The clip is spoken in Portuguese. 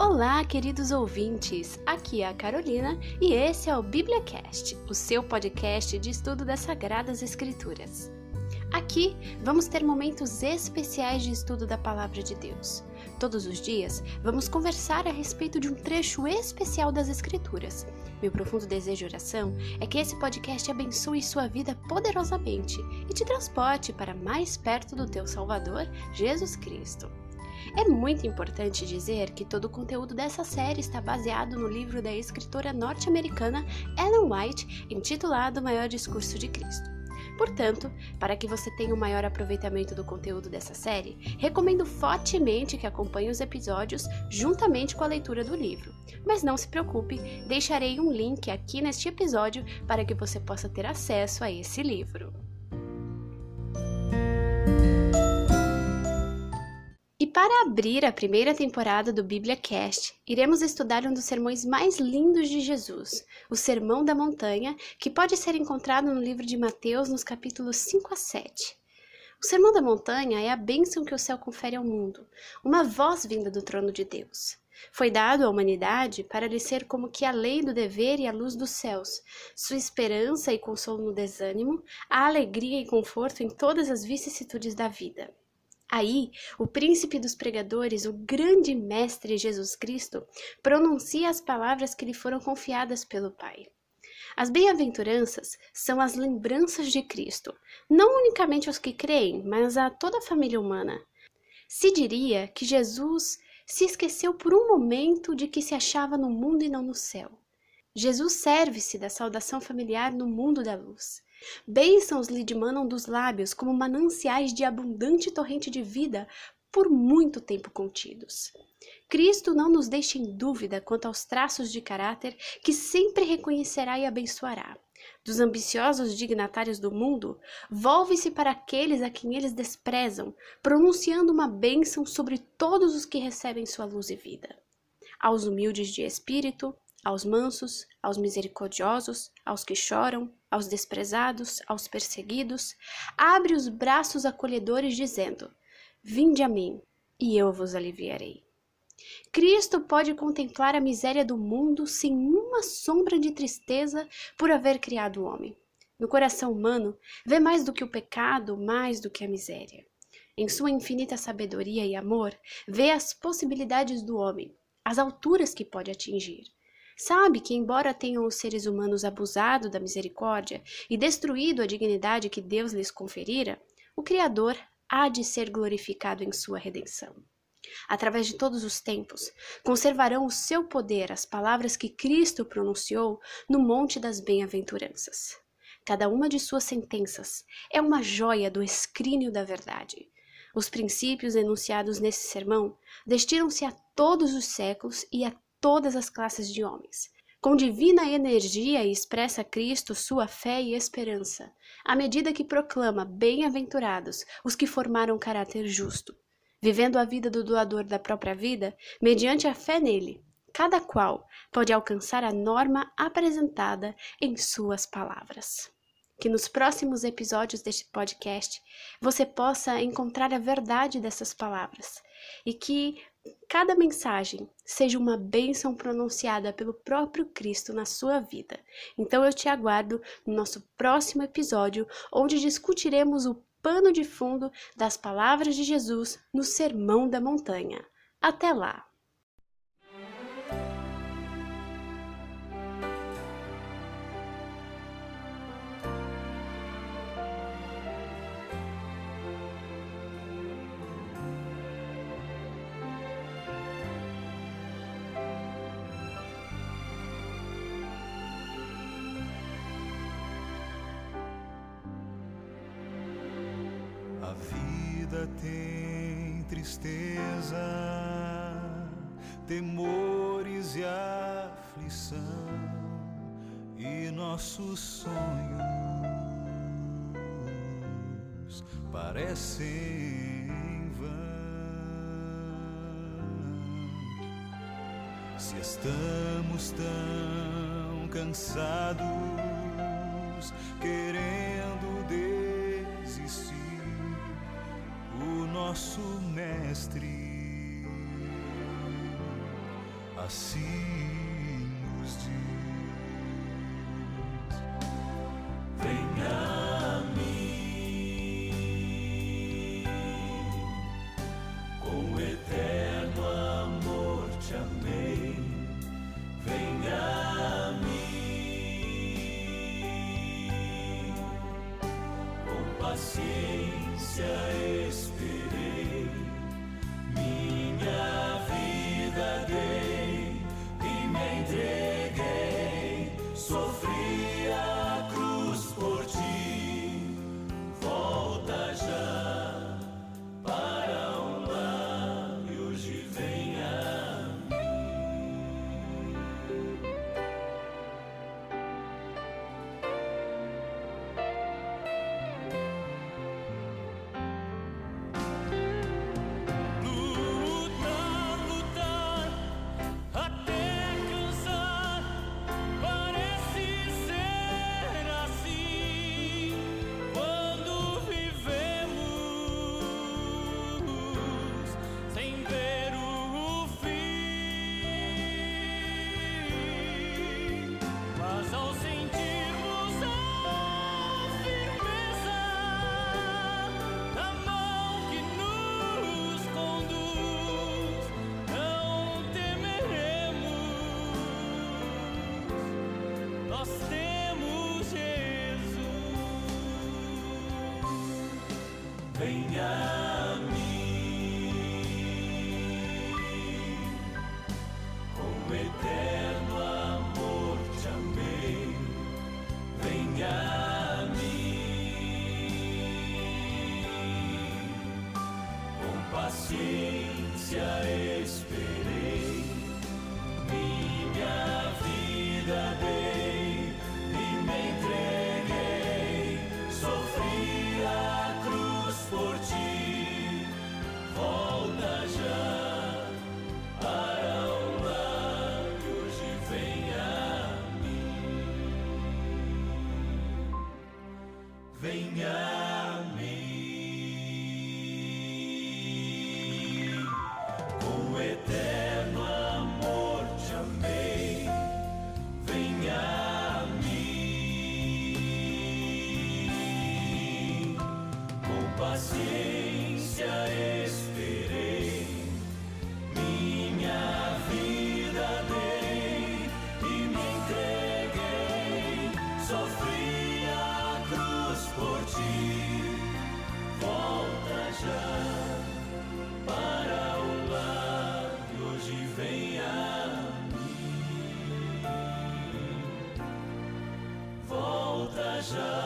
Olá, queridos ouvintes! Aqui é a Carolina e esse é o BíbliaCast, o seu podcast de estudo das Sagradas Escrituras. Aqui vamos ter momentos especiais de estudo da Palavra de Deus. Todos os dias vamos conversar a respeito de um trecho especial das Escrituras. Meu profundo desejo e oração é que esse podcast abençoe sua vida poderosamente e te transporte para mais perto do teu Salvador, Jesus Cristo. É muito importante dizer que todo o conteúdo dessa série está baseado no livro da escritora norte-americana Ellen White, intitulado Maior Discurso de Cristo. Portanto, para que você tenha o um maior aproveitamento do conteúdo dessa série, recomendo fortemente que acompanhe os episódios juntamente com a leitura do livro. Mas não se preocupe, deixarei um link aqui neste episódio para que você possa ter acesso a esse livro. Para abrir a primeira temporada do BíbliaCast, iremos estudar um dos sermões mais lindos de Jesus, o Sermão da Montanha, que pode ser encontrado no livro de Mateus, nos capítulos 5 a 7. O Sermão da Montanha é a bênção que o céu confere ao mundo, uma voz vinda do trono de Deus. Foi dado à humanidade para lhe ser como que a lei do dever e a luz dos céus, sua esperança e consolo no desânimo, a alegria e conforto em todas as vicissitudes da vida. Aí, o príncipe dos pregadores, o grande mestre Jesus Cristo, pronuncia as palavras que lhe foram confiadas pelo Pai. As bem-aventuranças são as lembranças de Cristo, não unicamente aos que creem, mas a toda a família humana. Se diria que Jesus se esqueceu por um momento de que se achava no mundo e não no céu. Jesus serve-se da saudação familiar no mundo da luz. Bênçãos lhe dimanam dos lábios como mananciais de abundante torrente de vida por muito tempo contidos. Cristo não nos deixa em dúvida quanto aos traços de caráter que sempre reconhecerá e abençoará. Dos ambiciosos dignatários do mundo, volve-se para aqueles a quem eles desprezam, pronunciando uma bênção sobre todos os que recebem sua luz e vida. Aos humildes de espírito, aos mansos, aos misericordiosos, aos que choram, aos desprezados, aos perseguidos, abre os braços acolhedores, dizendo: Vinde a mim, e eu vos aliviarei. Cristo pode contemplar a miséria do mundo sem uma sombra de tristeza por haver criado o homem. No coração humano, vê mais do que o pecado, mais do que a miséria. Em sua infinita sabedoria e amor, vê as possibilidades do homem, as alturas que pode atingir. Sabe que, embora tenham os seres humanos abusado da misericórdia e destruído a dignidade que Deus lhes conferira, o Criador há de ser glorificado em sua redenção. Através de todos os tempos, conservarão o seu poder as palavras que Cristo pronunciou no Monte das Bem-aventuranças. Cada uma de suas sentenças é uma joia do escrínio da verdade. Os princípios enunciados nesse sermão destinam-se a todos os séculos e a todas as classes de homens. Com divina energia expressa Cristo sua fé e esperança, à medida que proclama bem-aventurados os que formaram caráter justo, vivendo a vida do doador da própria vida mediante a fé nele. Cada qual pode alcançar a norma apresentada em suas palavras. Que nos próximos episódios deste podcast você possa encontrar a verdade dessas palavras e que cada mensagem seja uma bênção pronunciada pelo próprio Cristo na sua vida. Então eu te aguardo no nosso próximo episódio, onde discutiremos o pano de fundo das palavras de Jesus no Sermão da Montanha. Até lá! Vida tem tristeza, temores e aflição, e nossos sonhos parecem vão. Se estamos tão cansados, querendo nosso Mestre, assim nos diz: Venha a mim, com eterno amor te amei, venha a mim, com paciência essência espiritual. treasure.